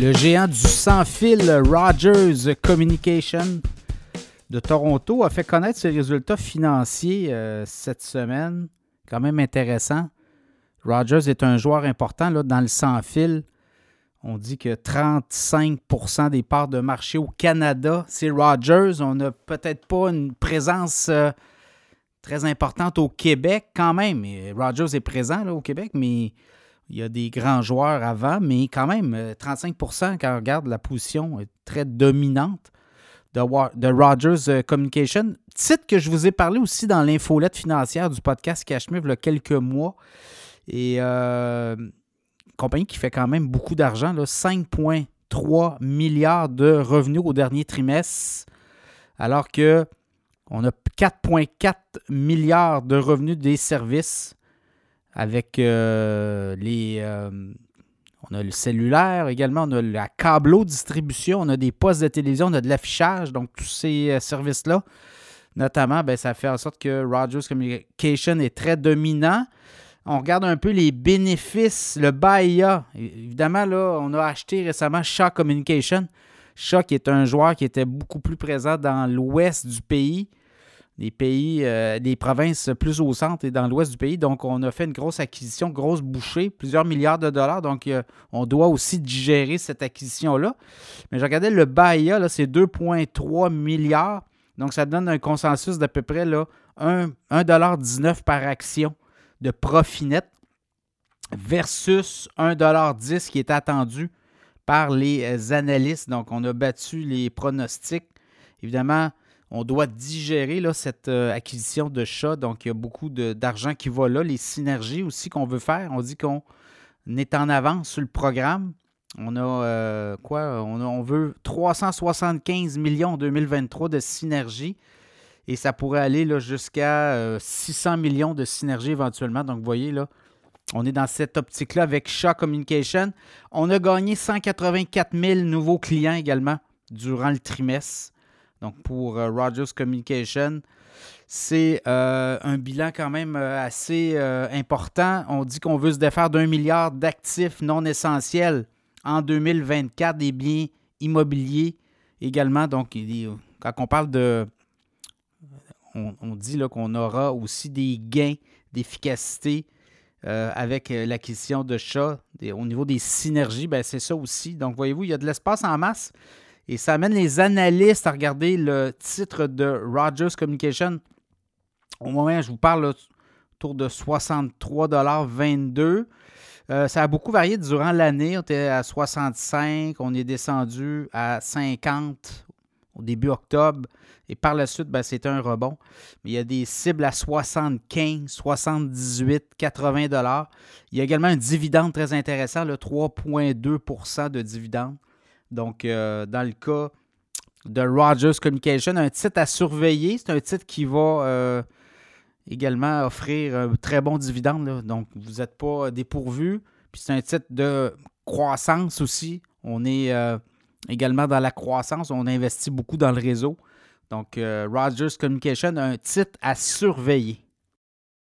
Le géant du sans-fil Rogers Communication de Toronto a fait connaître ses résultats financiers euh, cette semaine. Quand même intéressant. Rogers est un joueur important dans le sans-fil. On dit que 35% des parts de marché au Canada, c'est Rogers. On n'a peut-être pas une présence euh, très importante au Québec quand même. Rogers est présent au Québec, mais il y a des grands joueurs avant, mais quand même, 35% euh, quand on regarde la position très dominante de, Rogers euh, Communication. Titre que je vous ai parlé aussi dans l'infolette financière du podcast Cashmere il y a quelques mois. Et euh, compagnie qui fait quand même beaucoup d'argent, 5,3 milliards de revenus au dernier trimestre, alors que on a 4,4 milliards de revenus des services avec euh, les. Euh, on a le cellulaire également, on a la câbleau distribution, on a des postes de télévision, on a de l'affichage, donc tous ces euh, services-là. Notamment, ben, ça fait en sorte que Rogers Communication est très dominant. On regarde un peu les bénéfices, le BAIA. Évidemment, là, on a acheté récemment Shaw Communication. Shaw qui est un joueur qui était beaucoup plus présent dans l'ouest du pays des pays, euh, des provinces plus au centre et dans l'ouest du pays. Donc, on a fait une grosse acquisition, grosse bouchée, plusieurs milliards de dollars. Donc, euh, on doit aussi digérer cette acquisition-là. Mais je regardais le BAIA, là, c'est 2,3 milliards. Donc, ça donne un consensus d'à peu près là, 1,19$ par action de profit net versus 1,10$ qui est attendu par les euh, analystes. Donc, on a battu les pronostics. Évidemment, on doit digérer cette euh, acquisition de chat. Donc, il y a beaucoup d'argent qui va là. Les synergies aussi qu'on veut faire. On dit qu'on est en avance sur le programme. On a euh, quoi? On, veut 375 millions en 2023 de synergie. Et ça pourrait aller jusqu'à 600 euh, millions de synergie éventuellement. Donc, vous voyez, là, on est dans cette optique-là avec Shaw Communication. On a gagné 184 000 nouveaux clients également durant le trimestre. Donc pour euh, Rogers Communication, c'est euh, un bilan quand même euh, assez important. On dit qu'on veut se défaire d'un milliard d'actifs non essentiels en 2024, des biens immobiliers également. Donc, quand on parle de... On, dit qu'on aura aussi des gains d'efficacité avec l'acquisition de chats. Au niveau des synergies, ben, c'est ça aussi. Donc, voyez-vous, il y a de l'espace en masse. Et ça amène les analystes à regarder le titre de Rogers Communication. Au moment où je vous parle, autour de 63,22 euh, ça a beaucoup varié durant l'année. On était à 65, on est descendu à 50 au début octobre. Et par la suite, ben, c'était un rebond. Mais il y a des cibles à 75, 78, 80 dollars. Il y a également un dividende très intéressant, le 3,2% de dividende. Donc, euh, dans le cas de Rogers Communication, un titre à surveiller. C'est un titre qui va euh, également offrir un très bon dividende. Donc, vous n'êtes pas dépourvu. Puis c'est un titre de croissance aussi. On est euh, également dans la croissance. On investit beaucoup dans le réseau. Donc, Rogers Communication, un titre à surveiller.